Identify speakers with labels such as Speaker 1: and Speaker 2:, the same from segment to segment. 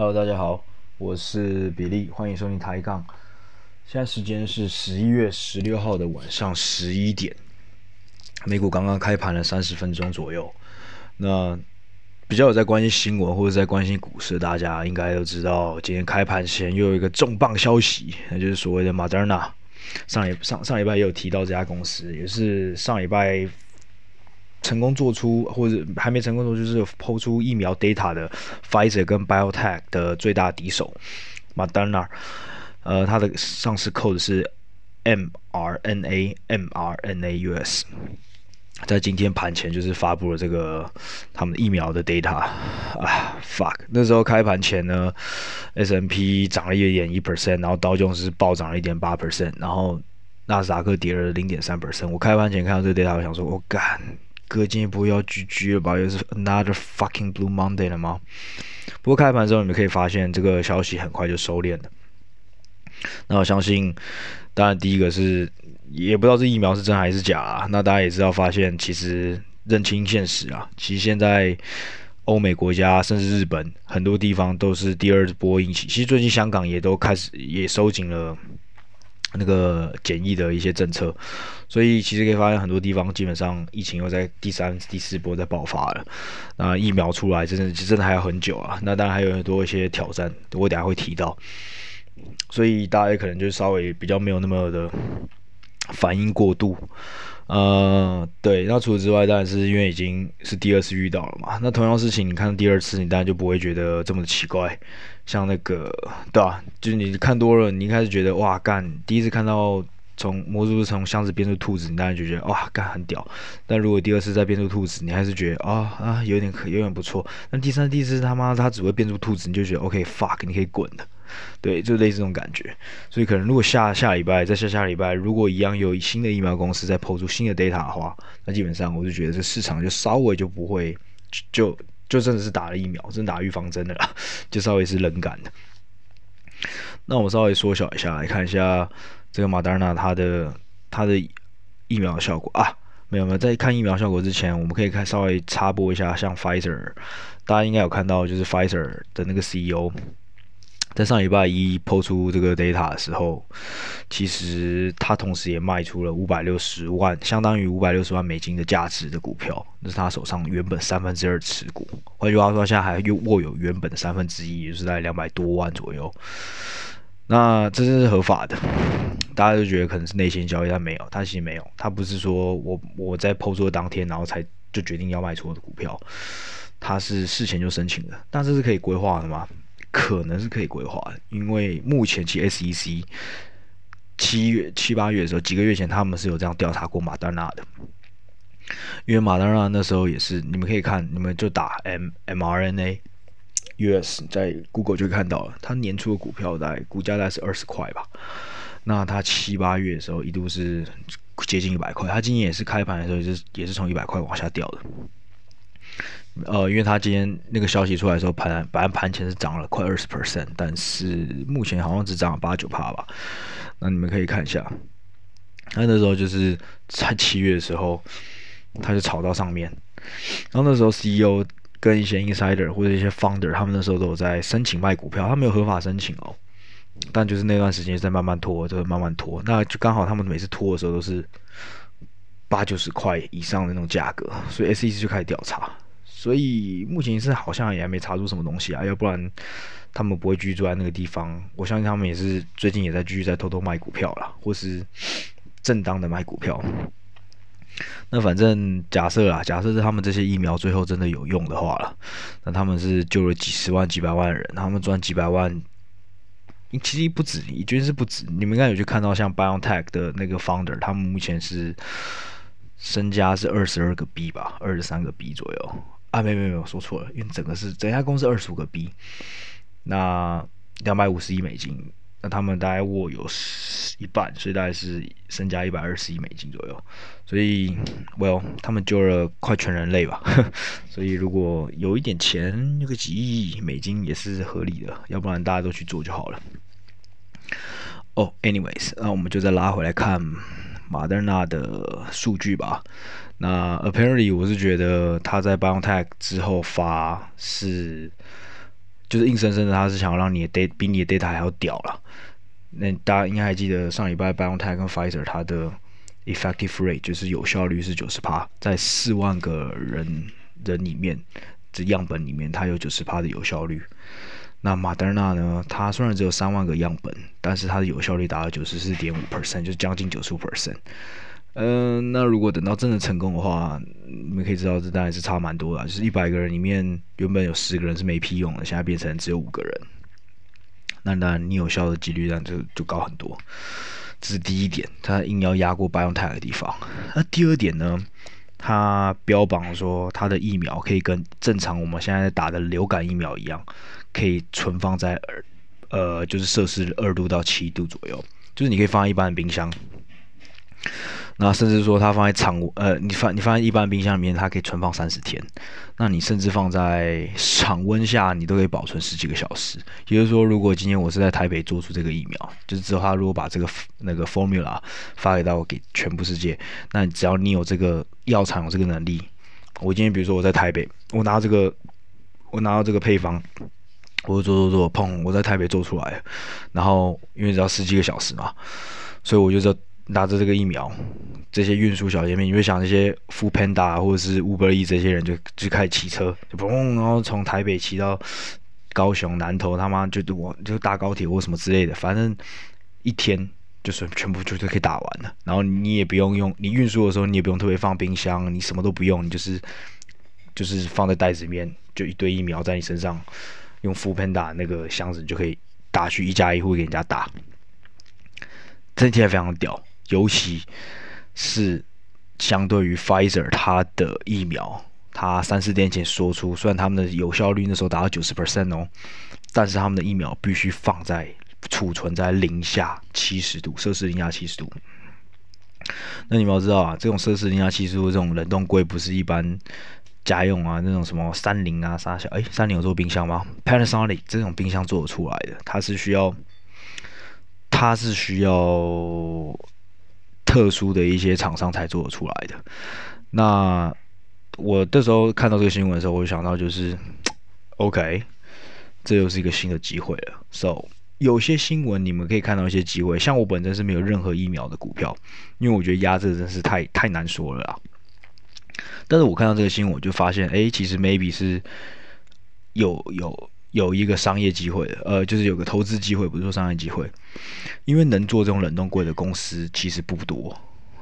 Speaker 1: Hello，大家好，我是比利，欢迎收听抬杠。现在时间是十一月十六号的晚上十一点，美股刚刚开盘了三十分钟左右。那比较有在关心新闻或者在关心股市，大家应该都知道，今天开盘前又有一个重磅消息，那就是所谓的 Moderna。上礼上上礼拜也有提到这家公司，也是上礼拜。成功做出或者还没成功做，就是抛出疫苗 data 的 Pfizer 跟 BioTech 的最大敌手 Moderna，呃，它的上市 code 是 mRNA mRNA US，在今天盘前就是发布了这个他们的疫苗的 data 啊，fuck，那时候开盘前呢，S&P 涨了一点一 percent，然后道琼斯暴涨了一点八 percent，然后纳斯达克跌了零点三 percent。我开盘前看到这个 data，我想说，我、干。哥，今天不要 GG 了吧？又是 another fucking blue Monday 了吗？不过开盘之后，你们可以发现这个消息很快就收敛了。那我相信，当然第一个是也不知道这疫苗是真还是假啊。那大家也知道，发现其实认清现实啊，其实现在欧美国家甚至日本很多地方都是第二波疫情。其实最近香港也都开始也收紧了。那个检疫的一些政策，所以其实可以发现很多地方基本上疫情又在第三、第四波在爆发了。那疫苗出来真的真的还要很久啊。那当然还有很多一些挑战，我等下会提到。所以大家可能就稍微比较没有那么的反应过度。呃，对。那除此之外，当然是因为已经是第二次遇到了嘛。那同样事情，你看第二次，你当然就不会觉得这么的奇怪。像那个，对吧、就是你看多了，你一开始觉得哇干，第一次看到从魔术师从箱子变出兔子，你当然就觉得哇干很屌。但如果第二次再变出兔子，你还是觉得啊啊有点可有点不错。那第三、第四他妈他只会变出兔子，你就觉得 OK fuck，你可以滚了。对，就类似这种感觉。所以可能如果下下礼拜再下下礼拜，如果一样有新的疫苗公司再抛出新的 data 的话，那基本上我就觉得这市场就稍微就不会就。就真的是打了疫苗，真打预防针的啦，就稍微是冷感的。那我稍微缩小一下来看一下这个马丹娜它的它的疫苗效果啊，没有没有，在看疫苗效果之前，我们可以看稍微插播一下，像 Pfizer，大家应该有看到，就是 Pfizer 的那个 CEO。在上礼拜一抛出这个 data 的时候，其实他同时也卖出了五百六十万，相当于五百六十万美金的价值的股票，那是他手上原本三分之二持股。换句话说，现在还又握有原本的三分之一，也就是在两百多万左右。那这是合法的，大家就觉得可能是内线交易，但没有，他其实没有，他不是说我我在抛出的当天，然后才就决定要卖出我的股票，他是事前就申请的，但这是可以规划的吗？可能是可以规划的，因为目前其实 SEC 七月七八月的时候，几个月前他们是有这样调查过马丹娜的，因为马丹娜那时候也是，你们可以看，你们就打 M mRNA US 在 Google 就看到了，它年初的股票大概股价大概是二十块吧，那它七八月的时候一度是接近一百块，它今年也是开盘的时候也是也是从一百块往下掉的。呃，因为它今天那个消息出来的时候，盘本来盘前是涨了快二十 percent，但是目前好像只涨了八九趴吧。那你们可以看一下，那那时候就是在七月的时候，它就炒到上面，然后那时候 CEO 跟一些 insider 或者一些 founder，他们那时候都有在申请卖股票，他没有合法申请哦，但就是那段时间在慢慢拖，就慢慢拖，那就刚好他们每次拖的时候都是八九十块以上的那种价格，所以 SEC 就开始调查。所以目前是好像也还没查出什么东西啊，要不然他们不会居住在那个地方。我相信他们也是最近也在继续在偷偷卖股票啦，或是正当的卖股票。那反正假设啊，假设是他们这些疫苗最后真的有用的话了，那他们是救了几十万、几百万人，他们赚几百万，其实不止，你觉是不止。你们应该有去看到像 BioNTech 的那个 founder，他们目前是身家是二十二个 B 吧，二十三个 B 左右。啊，没没没有说错了，因为整个是整家公司二十五个 B，那两百五十亿美金，那他们大概握有一半，所以大概是身家一百二十亿美金左右，所以，Well，他们救了快全人类吧，所以如果有一点钱，有个几亿美金也是合理的，要不然大家都去做就好了。哦、，anyways，那我们就再拉回来看马德纳的数据吧。那 apparently 我是觉得他在 biotech 之后发是就是硬生生的，他是想要让你的 data 比你的 data 还要屌了。那大家应该还记得上礼拜 BioNTech 跟 Pfizer 它的 effective rate 就是有效率是九十趴，在四万个人人里面，这样本里面它有九十趴的有效率。那 Moderna 呢？它虽然只有三万个样本，但是它的有效率达到九十四点五 percent，就是将近九十五 percent。嗯、那如果等到真的成功的话，你们可以知道这当然是差蛮多的，就是一百个人里面原本有十个人是没屁用的，现在变成只有五个人。那当然，你有效的几率那就就高很多。这是第一点，它硬要压过巴永泰的地方。那第二点呢？它标榜说它的疫苗可以跟正常我们现在打的流感疫苗一样，可以存放在呃，就是摄氏二度到七度左右，就是你可以放在一般的冰箱。那甚至说它放在常温，呃，你放你放在一般冰箱里面，它可以存放三十天。那你甚至放在常温下，你都可以保存十几个小时。也就是说，如果今天我是在台北做出这个疫苗，就是之后他如果把这个那个 formula 发给到给全部世界，那只要你有这个药厂有这个能力，我今天比如说我在台北，我拿这个我拿到这个配方，我做做做，砰，我在台北做出来，然后因为只要十几个小时嘛，所以我就说。拿着这个疫苗，这些运输小姐妹，你会想那些 f o o Panda 或者是 Uber Eats 这些人就就开始骑车，就砰，然后从台北骑到高雄南投，他妈就我就搭高铁或什么之类的，反正一天就是全部就就可以打完了。然后你也不用用，你运输的时候你也不用特别放冰箱，你什么都不用，你就是就是放在袋子里面，就一堆疫苗在你身上，用 f o o Panda 那个箱子你就可以打去一家一户给人家打，这听起来非常屌。尤其是相对于 Pfizer 它的疫苗，它三四天前说出，虽然他们的有效率那时候达到九十 percent 哦，但是他们的疫苗必须放在储存在零下七十度，摄氏零下七十度。那你们要知道啊，这种摄氏零下七十度这种冷冻柜不是一般家用啊，那种什么三菱啊啥小，哎，三菱有做冰箱吗？Panasonic 这种冰箱做得出来的，它是需要，它是需要。特殊的一些厂商才做得出来的。那我这时候看到这个新闻的时候，我就想到就是，OK，这又是一个新的机会了。So，有些新闻你们可以看到一些机会，像我本身是没有任何疫苗的股票，因为我觉得压这真是太太难说了啊。但是我看到这个新闻，我就发现，哎，其实 maybe 是有有。有一个商业机会，呃，就是有个投资机会，不是说商业机会，因为能做这种冷冻柜的公司其实不多，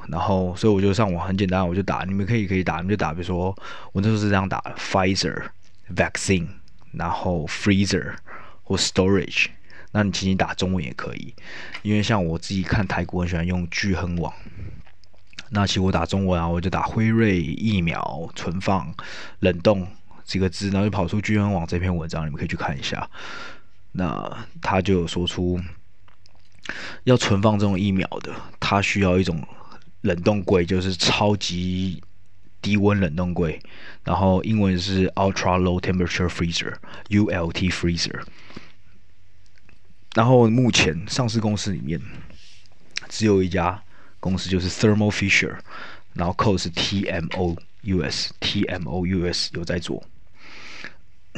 Speaker 1: 然后所以我就上网很简单，我就打，你们可以可以打，你们就打，比如说我那时候是这样打，Pfizer vaccine，然后 freezer 或 storage，那你请你打中文也可以，因为像我自己看台股很喜欢用巨亨网，那其实我打中文啊，我就打辉瑞疫苗存放冷冻。几个字，然后就跑出巨亨网这篇文章，你们可以去看一下。那他就有说出，要存放这种疫苗的，它需要一种冷冻柜，就是超级低温冷冻柜。然后英文是 Ultra Low Temperature Freezer（ULT Freezer）。然后目前上市公司里面只有一家公司，就是 Thermo Fisher，然后 code 是 TMOUS，TMOUS 有在做。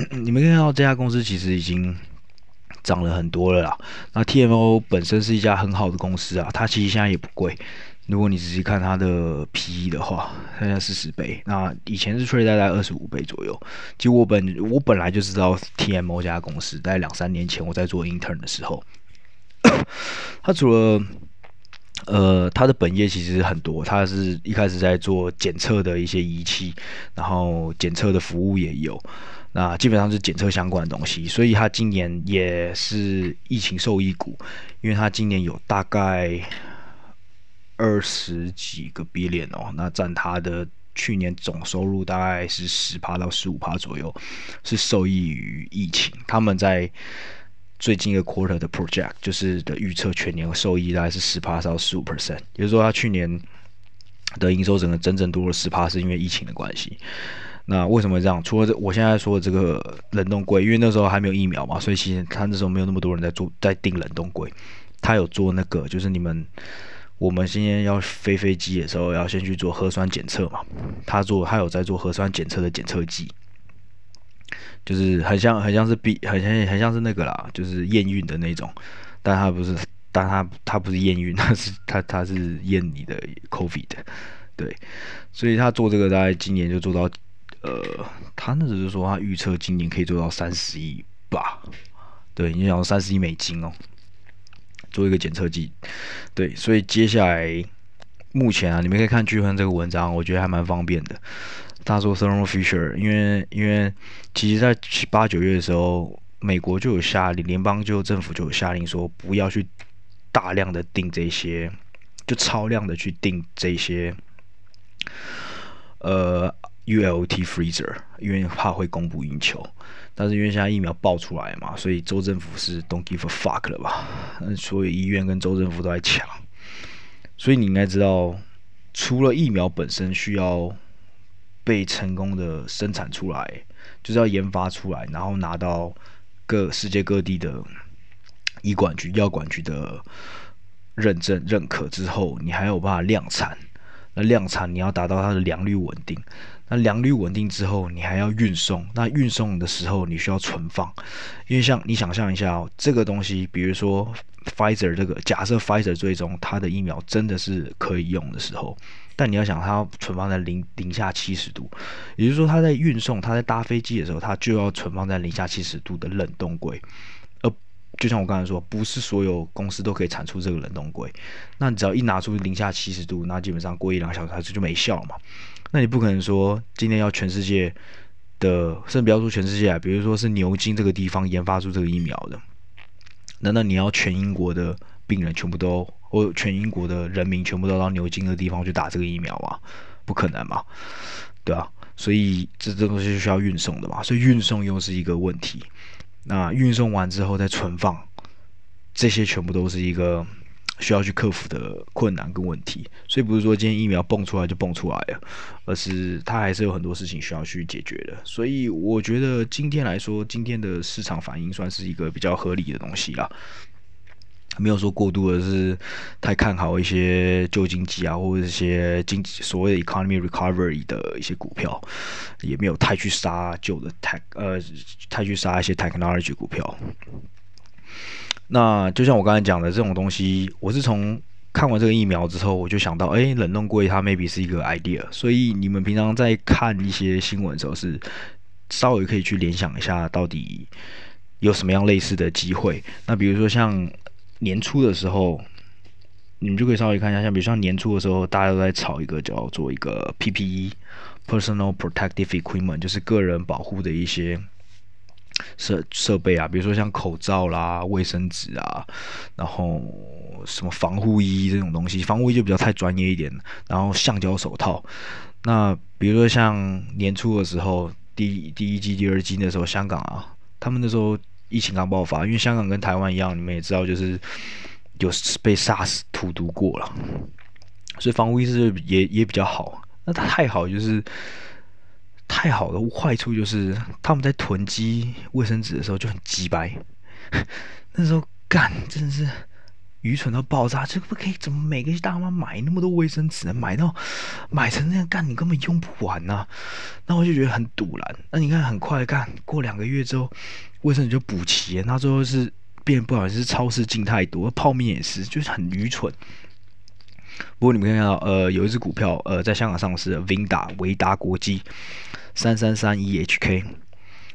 Speaker 1: 你们看到这家公司其实已经涨了很多了啦。那 TMO 本身是一家很好的公司啊，它其实现在也不贵。如果你仔细看它的 PE 的话，现在四十倍。那以前是 trade 在二十五倍左右。其实我本我本来就知道 TMO 这家公司，在两三年前我在做 intern 的时候，它除了呃它的本业其实很多，它是一开始在做检测的一些仪器，然后检测的服务也有。那基本上是检测相关的东西，所以它今年也是疫情受益股，因为它今年有大概二十几个 billion 哦，那占它的去年总收入大概是十趴到十五趴左右，是受益于疫情。他们在最近一个 quarter 的 project 就是的预测全年收益大概是十趴到十五 percent，也就是说它去年的营收整个整整多了十趴，是因为疫情的关系。那为什么这样？除了这，我现在说的这个冷冻柜，因为那时候还没有疫苗嘛，所以其实他那时候没有那么多人在做，在订冷冻柜。他有做那个，就是你们我们今天要飞飞机的时候，要先去做核酸检测嘛。他做，他有在做核酸检测的检测剂。就是很像很像是比很像很像是那个啦，就是验孕的那种，但他不是，但他他不是验孕，他是他他是验你的 COVID，对，所以他做这个大概今年就做到，呃，他那只是说他预测今年可以做到三十亿吧，对，你想三十亿美金哦，做一个检测剂，对，所以接下来目前啊，你们可以看巨亨这个文章，我觉得还蛮方便的。他说 Thermo Fisher，因为因为其实在七八九月的时候，美国就有下令，联邦就政府就有下令说，不要去大量的订这些，就超量的去订这些，呃，ULT freezer，因为怕会供不应求。但是因为现在疫苗爆出来嘛，所以州政府是 don't give a fuck 了吧？那所以医院跟州政府都在抢。所以你应该知道，除了疫苗本身需要。被成功的生产出来，就是要研发出来，然后拿到各世界各地的医管局、药管局的认证认可之后，你还有办法量产。量产你要达到它的良率稳定，那良率稳定之后，你还要运送。那运送的时候，你需要存放，因为像你想象一下哦，这个东西，比如说 Pfizer 这个，假设 Pfizer 最终它的疫苗真的是可以用的时候。但你要想，它要存放在零零下七十度，也就是说，它在运送、它在搭飞机的时候，它就要存放在零下七十度的冷冻柜。就像我刚才说，不是所有公司都可以产出这个冷冻柜。那你只要一拿出零下七十度，那基本上过一两个小时它就没效嘛。那你不可能说今天要全世界的，甚至不要说全世界啊，比如说是牛津这个地方研发出这个疫苗的，难道你要全英国的病人全部都？或全英国的人民全部都到牛津的地方去打这个疫苗吗？不可能嘛，对啊，所以这这东西是需要运送的嘛，所以运送又是一个问题。那运送完之后再存放，这些全部都是一个需要去克服的困难跟问题。所以不是说今天疫苗蹦出来就蹦出来了，而是它还是有很多事情需要去解决的。所以我觉得今天来说，今天的市场反应算是一个比较合理的东西了。没有说过度的是太看好一些旧经济啊，或者一些经济所谓的 economy recovery 的一些股票，也没有太去杀旧的 tech 呃，太去杀一些 technology 股票。那就像我刚才讲的这种东西，我是从看完这个疫苗之后，我就想到，哎，冷冻柜它 maybe 是一个 idea。所以你们平常在看一些新闻的时候，是稍微可以去联想一下，到底有什么样类似的机会。那比如说像。年初的时候，你们就可以稍微看一下，像比如说年初的时候，大家都在炒一个叫做一个 PPE（Personal Protective Equipment），就是个人保护的一些设设备啊，比如说像口罩啦、卫生纸啊，然后什么防护衣这种东西，防护衣就比较太专业一点，然后橡胶手套。那比如说像年初的时候，第第一季、第二季那时候，香港啊，他们那时候。疫情刚爆发，因为香港跟台湾一样，你们也知道，就是有被 SARS 荼毒过了，所以防护意识也也比较好。那它太好就是太好的坏处就是他们在囤积卫生纸的时候就很鸡掰，那时候干真的是愚蠢到爆炸，这个不可以，怎么每个大妈买那么多卫生纸，买到买成那样干，你根本用不完呐、那我就觉得很赌烂。那你看很快干过两个月之后。卫生纸就补齐，那最后是变不好意思，是超市进太多，泡面也是，就是很愚蠢。不过你们看到，呃，有一只股票，呃，在香港上市的 Vinda 维达国际三三三一 HK，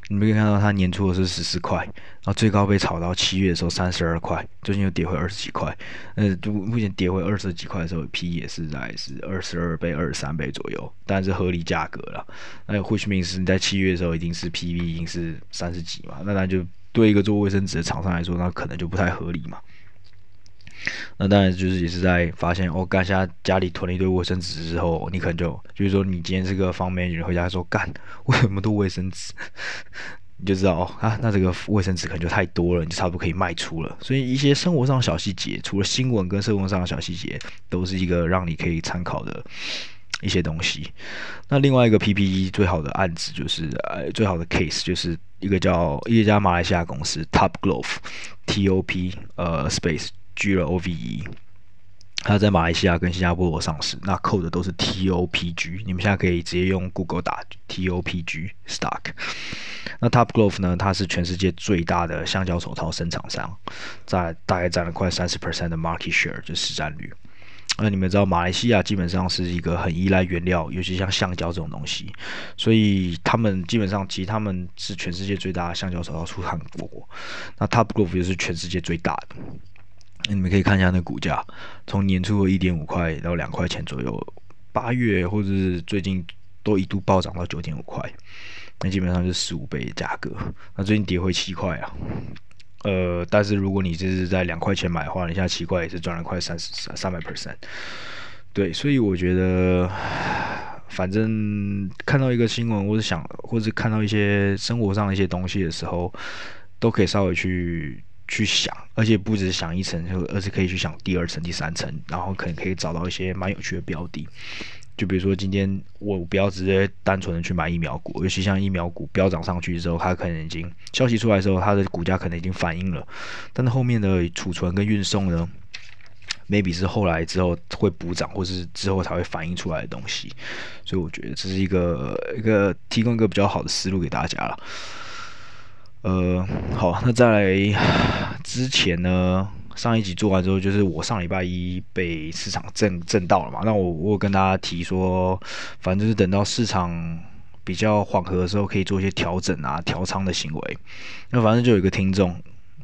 Speaker 1: 你们可以看到它年初的是十四块，然后最高被炒到七月的时候三十二块，最近又跌回二十几块。呃，就目前跌回二十几块的时候，P 也是在是二十二倍、二十三倍左右，但是合理价格了。那 which means 你在七月的时候已经是 PV 已经是三十几嘛？那那就对一个做卫生纸的厂商来说，那可能就不太合理嘛。那当然就是也是在发现，哦干下家里囤了一堆卫生纸之后，你可能就就是说，你今天这个方面人回家说干，为什么都卫生纸？你就知道哦啊，那这个卫生纸可能就太多了，你就差不多可以卖出了。所以一些生活上的小细节，除了新闻跟生活上的小细节，都是一个让你可以参考的一些东西。那另外一个 PPE 最好的案子就是呃最好的 case 就是一个叫一家马来西亚公司 Top Glove T O P 呃 Space。G L O V E，它在马来西亚跟新加坡上市，那扣的都是 TOPG，你们现在可以直接用 Google 打 TOPG stock。那 Top Glove 呢，它是全世界最大的橡胶手套生产商，在大概占了快三十 percent 的 market share，就市占率。那你们知道，马来西亚基本上是一个很依赖原料，尤其像橡胶这种东西，所以他们基本上其实他们是全世界最大的橡胶手套出产国。那 Top Glove 又是全世界最大的。你们可以看一下那股价，从年初的一点五块到两块钱左右，八月或者是最近都一度暴涨到九点五块，那基本上是十五倍的价格。那最近跌回七块啊。呃，但是如果你这是在两块钱买的话，你现在七块也是赚了快三十三百 percent。对，所以我觉得，反正看到一个新闻，或者想，或者看到一些生活上的一些东西的时候，都可以稍微去去想，而且不只是想一层，而是可以去想第二层、第三层，然后可能可以找到一些蛮有趣的标的。就比如说，今天我不要直接单纯的去买疫苗股，尤其像疫苗股飙涨上去之后，它可能已经消息出来的时候，它的股价可能已经反映了，但是后面的储存跟运送呢，maybe 是后来之后会补涨，或是之后才会反映出来的东西，所以我觉得这是一个一个提供一个比较好的思路给大家了。呃，好，那再来之前呢？上一集做完之后，就是我上礼拜一被市场震震到了嘛。那我我跟大家提说，反正就是等到市场比较缓和的时候，可以做一些调整啊、调仓的行为。那反正就有一个听众，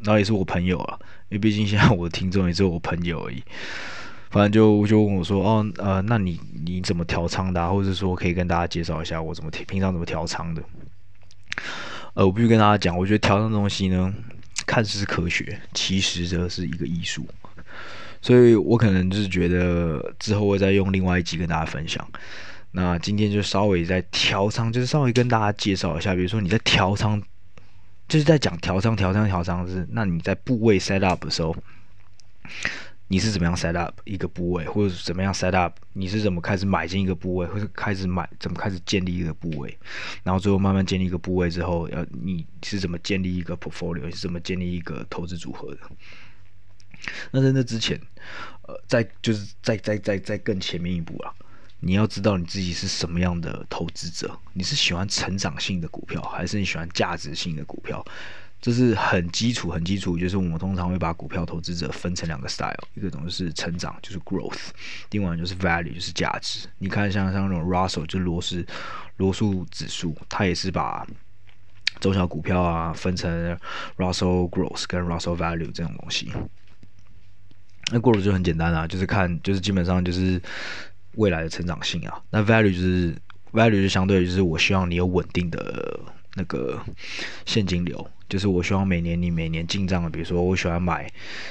Speaker 1: 然后也是我朋友啊，因为毕竟现在我的听众也只有我朋友而已。反正就就问我说，哦，呃，那你你怎么调仓的啊？或者说可以跟大家介绍一下我怎么平常怎么调仓的？呃，我必须跟大家讲，我觉得调仓东西呢。看似是科学，其实这是一个艺术，所以我可能就是觉得之后会再用另外一集跟大家分享。那今天就稍微在调仓，就是稍微跟大家介绍一下，比如说你在调仓，就是在讲调仓、调仓、调仓是，那你在部位 set up 的时候。你是怎么样 set up 一个部位，或者是怎么样 set up？你是怎么开始买进一个部位，或者开始买怎么开始建立一个部位，然后最后慢慢建立一个部位之后，要你是怎么建立一个 portfolio，是怎么建立一个投资组合的？那在那之前，呃，在就是在在在在更前面一步啊，你要知道你自己是什么样的投资者，你是喜欢成长性的股票，还是你喜欢价值性的股票？这是很基础、很基础，就是我们通常会把股票投资者分成两个 style，一个种是成长，就是 growth；另外就是 value，就是价值。你看像像那种 Russell，就是罗氏罗素指数，它也是把中小股票啊分成 Russell growth 跟 Russell value 这种东西。那 growth 就很简单啊，就是看就是基本上就是未来的成长性啊。那 value 就是 value 就相对就是我希望你有稳定的那个现金流。就是我希望每年你每年进账的，比如说我喜欢买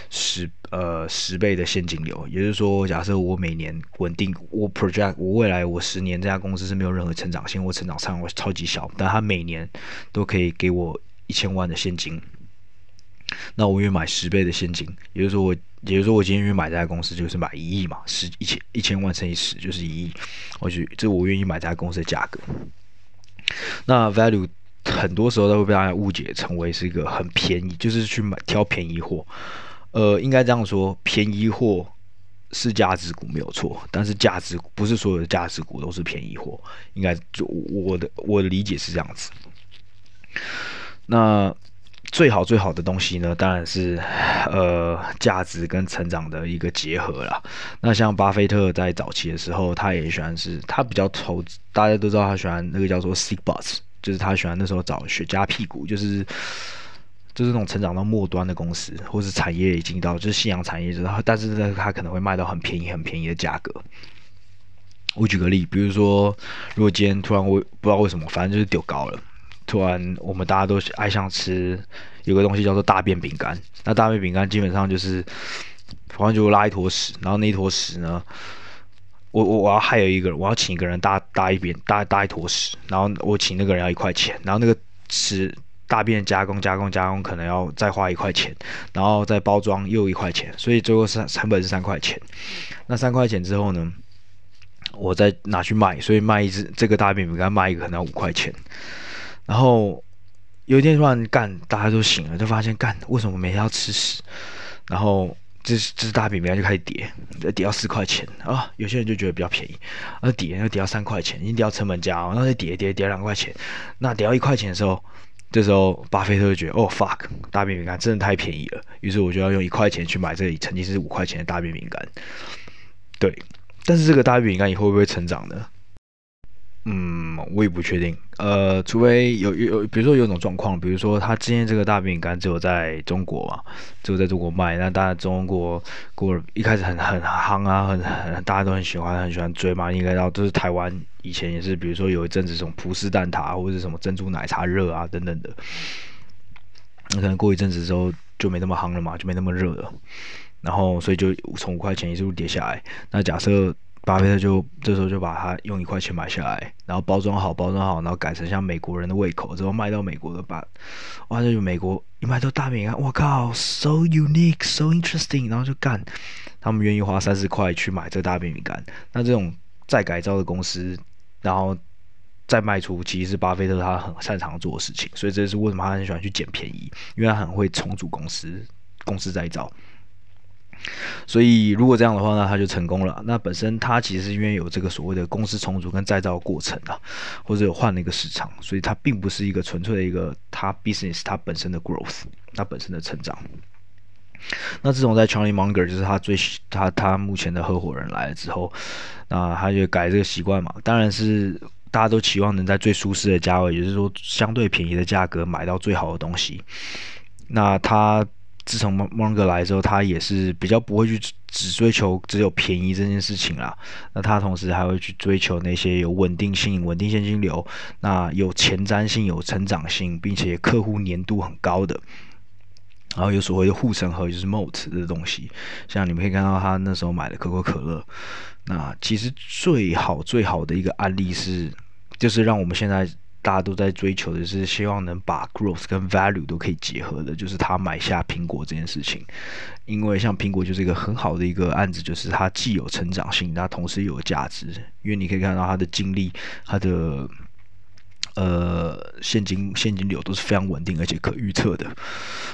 Speaker 1: 十呃十倍的现金流，也就是说，假设我每年稳定，我 project 我未来我十年这家公司是没有任何成长性，我成长上我超级小，但它每年都可以给我一千万的现金，那我愿意买十倍的现金，也就是说我也就是说我今天愿意买这家公司就是买一亿嘛，十一千一千万乘以十就是一亿，我觉得这我愿意买这家公司的价格，那 value。很多时候都会被大家误解成为是一个很便宜，就是去买挑便宜货。呃，应该这样说，便宜货是价值股没有错，但是价值不是所有的价值股都是便宜货。应该就我的我的理解是这样子。那最好最好的东西呢，当然是呃价值跟成长的一个结合啦。那像巴菲特在早期的时候，他也喜欢是，他比较投资，大家都知道他喜欢那个叫做 Seed Bus。就是他喜欢那时候找雪茄屁股，就是就是那种成长到末端的公司，或是产业已经到就是夕阳产业，然后但是呢，他可能会卖到很便宜很便宜的价格。我举个例，比如说，如果今天突然我不知道为什么，反正就是丢高了，突然我们大家都爱上吃有个东西叫做大便饼干，那大便饼干基本上就是反正就拉一坨屎，然后那一坨屎呢。我我我要还有一个人，我要请一个人搭搭一边搭搭一坨屎，然后我请那个人要一块钱，然后那个屎大便加工加工加工可能要再花一块钱，然后再包装又一块钱，所以最后是成本是三块钱。那三块钱之后呢，我再拿去卖，所以卖一只这个大便饼干卖一个可能要五块钱。然后有一天突然干，大家都醒了，就发现干为什么每天要吃屎？然后这这大饼饼干就开始跌，跌到四块钱啊，有些人就觉得比较便宜，啊跌又跌到三块钱，已经跌到成本价，然后再跌跌跌两块钱，那跌到一块钱的时候，这时候巴菲特就觉得哦 fuck，大饼饼干真的太便宜了，于是我就要用一块钱去买这里曾经是五块钱的大饼饼干，对，但是这个大饼饼干以后会不会成长呢？嗯，我也不确定。呃，除非有有，比如说有种状况，比如说他今天这个大饼干只有在中国嘛，只有在中国卖，那大家中国过一开始很很夯啊，很很大家都很喜欢，很喜欢追嘛。应该知道，就是台湾以前也是，比如说有一阵子这种葡式蛋挞或者什么珍珠奶茶热啊等等的，那可能过一阵子之后就没那么夯了嘛，就没那么热了。然后所以就从五块钱一路跌下来。那假设。巴菲特就这时候就把它用一块钱买下来，然后包装好，包装好，然后改成像美国人的胃口，之后卖到美国的吧，哇，就美国一卖到大饼干，我靠，so unique，so interesting，然后就干，他们愿意花三十块去买这大饼干。那这种再改造的公司，然后再卖出，其实是巴菲特他很擅长做的事情，所以这是为什么他很喜欢去捡便宜，因为他很会重组公司，公司再造。所以如果这样的话呢，他就成功了。那本身他其实因为有这个所谓的公司重组跟再造过程啊，或者有换了一个市场，所以它并不是一个纯粹的一个它 business 它本身的 growth，它本身的成长。那这种在 Charlie Munger 就是他最他他目前的合伙人来了之后，那他就改这个习惯嘛，当然是大家都期望能在最舒适的价位，也就是说相对便宜的价格买到最好的东西。那他。自从芒芒哥来之后，他也是比较不会去只追求只有便宜这件事情啦。那他同时还会去追求那些有稳定性、稳定现金流，那有前瞻性、有成长性，并且客户粘度很高的，然后有所谓的护城河，就是 moat 的东西。像你们可以看到他那时候买的可口可乐，那其实最好最好的一个案例是，就是让我们现在。大家都在追求的是希望能把 growth 跟 value 都可以结合的，就是他买下苹果这件事情。因为像苹果就是一个很好的一个案子，就是它既有成长性，它同时又有价值。因为你可以看到它的经历，它的。呃，现金现金流都是非常稳定而且可预测的。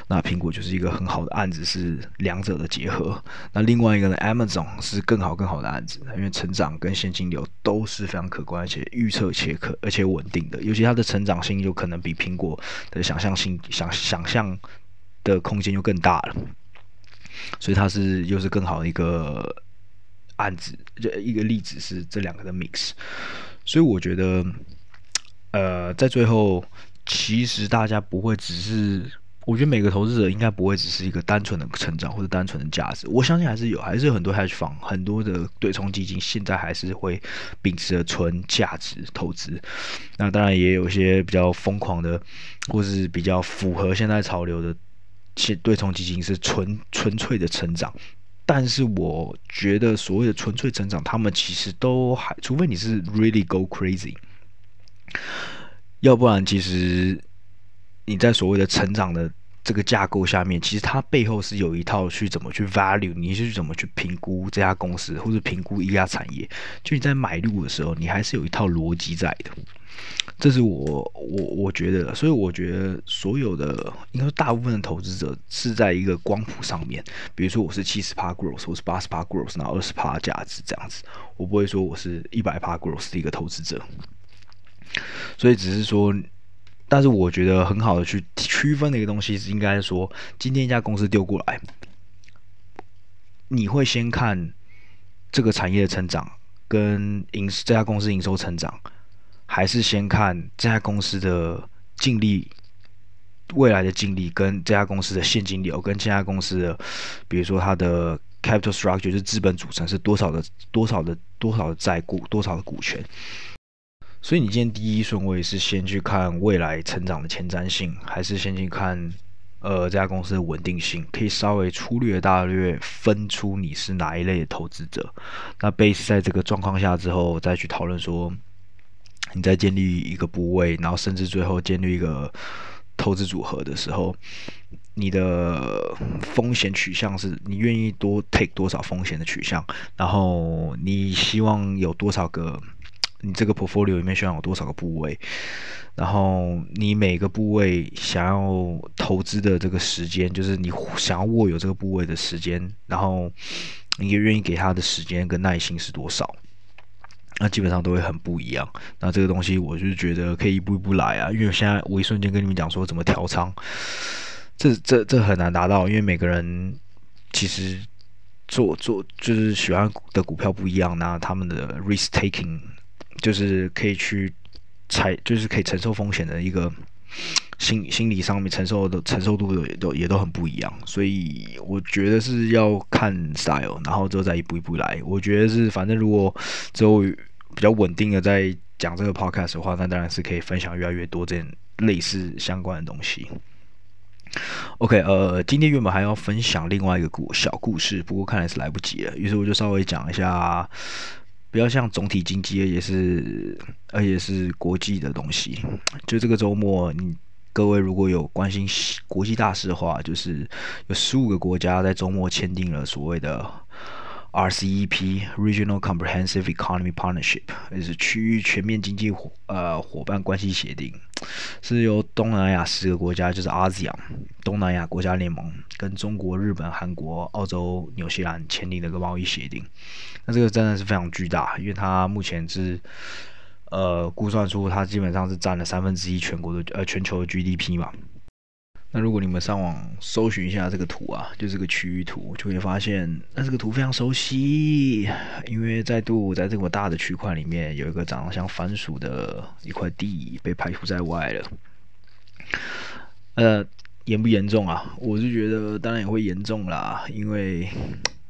Speaker 1: 那苹果就是一个很好的案子，是两者的结合。那另外一个呢，Amazon 是更好更好的案子，因为成长跟现金流都是非常可观而且预测且可而且稳定的。尤其它的成长性就可能比苹果的想象性想想象的空间就更大了。所以它是又是更好的一个案子，这一个例子是这两个的 mix。所以我觉得。呃，在最后，其实大家不会只是，我觉得每个投资者应该不会只是一个单纯的成长或者单纯的价值。我相信还是有，还是有很多 hedge fund，很多的对冲基金现在还是会秉持着纯价值投资。那当然也有一些比较疯狂的，或是比较符合现在潮流的，其对冲基金是纯纯粹的成长。但是我觉得所谓的纯粹成长，他们其实都还，除非你是 really go crazy。要不然，其实你在所谓的成长的这个架构下面，其实它背后是有一套去怎么去 value，你是怎么去评估这家公司或者评估一家产业。就你在买入的时候，你还是有一套逻辑在的。这是我我我觉得，所以我觉得所有的应该说大部分的投资者是在一个光谱上面。比如说我是七十趴 growth，我是八十趴 growth，然后二十趴价值这样子。我不会说我是一百趴 growth 的一个投资者。所以只是说，但是我觉得很好的去区分的一个东西是，应该说，今天一家公司丢过来，你会先看这个产业的成长跟营这家公司营收成长，还是先看这家公司的净利，未来的净利跟这家公司的现金流跟这家公司的，比如说它的 capital structure 就是资本组成是多少的多少的多少的债股多少的股权。所以你今天第一顺位是先去看未来成长的前瞻性，还是先去看呃这家公司的稳定性？可以稍微粗略大略分出你是哪一类的投资者。那 base 在这个状况下之后，再去讨论说，你在建立一个部位，然后甚至最后建立一个投资组合的时候，你的风险取向是你愿意多 take 多少风险的取向，然后你希望有多少个。你这个 portfolio 里面需要有多少个部位，然后你每个部位想要投资的这个时间，就是你想要握有这个部位的时间，然后你也愿意给他的时间跟耐心是多少，那基本上都会很不一样。那这个东西我就觉得可以一步一步来啊，因为我现在我一瞬间跟你们讲说怎么调仓，这这这很难达到，因为每个人其实。做做就是喜欢的股票不一样，那他们的 risk taking 就是可以去采，就是可以承受风险的一个心心理上面承受的承受度也都也都很不一样，所以我觉得是要看 style，然后之后再一步一步来。我觉得是反正如果之后比较稳定的在讲这个 podcast 的话，那当然是可以分享越来越多这类似相关的东西。OK，呃，今天原本还要分享另外一个故小故事，不过看来是来不及了，于是我就稍微讲一下，不要像总体经济，也是而且是国际的东西。就这个周末，你各位如果有关心国际大事的话，就是有十五个国家在周末签订了所谓的。RCEP Regional Comprehensive Economy Partnership 也是区域全面经济伙呃伙伴关系协定，是由东南亚十个国家，就是 ASEAN 东南亚国家联盟跟中国、日本、韩国、澳洲、纽西兰签订的一个贸易协定。那这个真的是非常巨大，因为它目前是呃估算出它基本上是占了三分之一全国的呃全球的 GDP 嘛。那如果你们上网搜寻一下这个图啊，就这个区域图，就会发现，那这个图非常熟悉，因为再度在这么大的区块里面，有一个长得像番薯的一块地被排除在外了。呃，严不严重啊？我是觉得当然也会严重啦，因为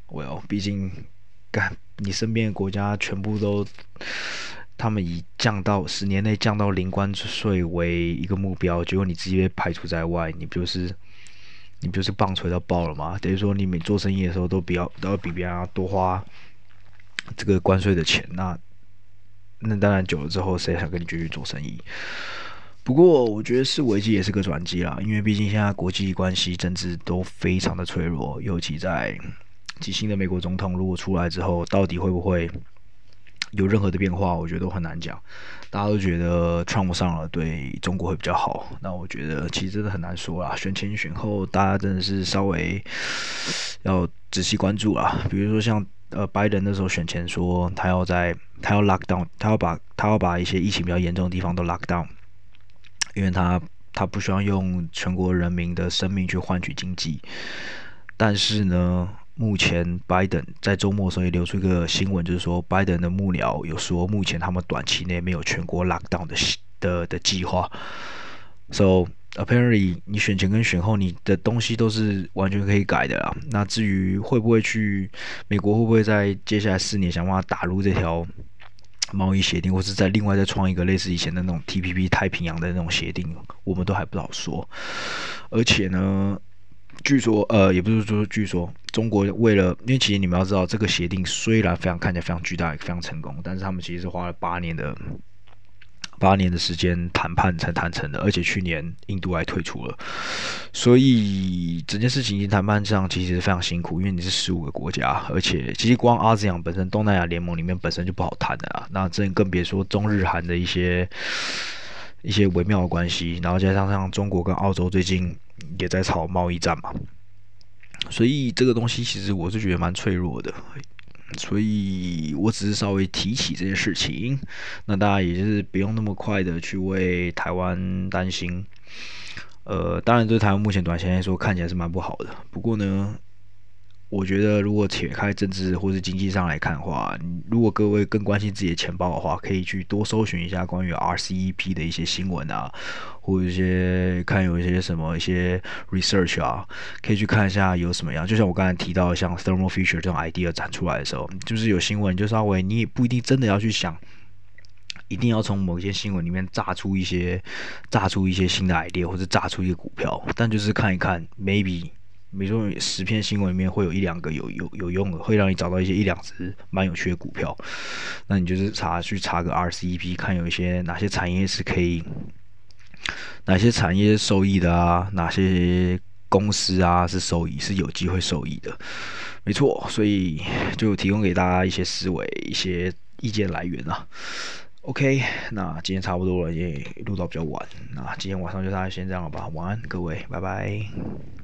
Speaker 1: ，Well，毕竟，干你身边的国家全部都。他们以降到十年内降到零关税为一个目标，结果你直接被排除在外，你不就是你不就是棒槌到爆了吗？等于说你每做生意的时候都比较都要比别人多花这个关税的钱，那那当然久了之后谁想跟你继续做生意？不过我觉得是危机也是个转机啦，因为毕竟现在国际关系政治都非常的脆弱，尤其在即新的美国总统如果出来之后，到底会不会？有任何的变化，我觉得都很难讲。大家都觉得 Trump 上了对中国会比较好，那我觉得其实真的很难说啦。选前选后，大家真的是稍微要仔细关注啦。比如说像呃拜登那时候选前说他要在他要 lock down，他要把他要把一些疫情比较严重的地方都 lock down，因为他他不需要用全国人民的生命去换取经济。但是呢，目前，拜登在周末的时候也流出一个新闻，就是说，拜登的幕僚有说，目前他们短期内没有全国 lockdown 的的的计划。So apparently，你选前跟选后，你的东西都是完全可以改的啦。那至于会不会去美国，会不会在接下来四年想办法打入这条贸易协定，或是在另外再创一个类似以前的那种 TPP 太平洋的那种协定，我们都还不好说。而且呢，据说，呃，也不是说，据说中国为了，因为其实你们要知道，这个协定虽然非常看起来非常巨大，也非常成功，但是他们其实是花了八年的八年的时间谈判才谈成的，而且去年印度还退出了，所以整件事情谈判上其实是非常辛苦，因为你是十五个国家，而且其实光 ASEAN 本身东南亚联盟里面本身就不好谈的啊，那这更别说中日韩的一些一些微妙的关系，然后再加上像中国跟澳洲最近。也在炒贸易战嘛，所以这个东西其实我是觉得蛮脆弱的，所以我只是稍微提起这件事情，那大家也就是不用那么快的去为台湾担心，呃，当然对台湾目前短期来说看起来是蛮不好的，不过呢。我觉得，如果撇开政治或是经济上来看的话，如果各位更关心自己的钱包的话，可以去多搜寻一下关于 RCEP 的一些新闻啊，或者一些看有一些什么一些 research 啊，可以去看一下有什么样。就像我刚才提到，像 thermal future 这种 idea 展出来的时候，就是有新闻，就稍微你也不一定真的要去想，一定要从某些新闻里面炸出一些炸出一些新的 idea 或者炸出一个股票，但就是看一看，maybe。比如说十篇新闻里面会有一两个有有有用的，会让你找到一些一两只蛮有趣的股票。那你就是查去查个 RCEP，看有一些哪些产业是可以，哪些产业受益的啊，哪些公司啊是受益是有机会受益的。没错，所以就提供给大家一些思维、一些意见来源啊。OK，那今天差不多了，也录到比较晚，那今天晚上就大概先这样了吧，晚安各位，拜拜。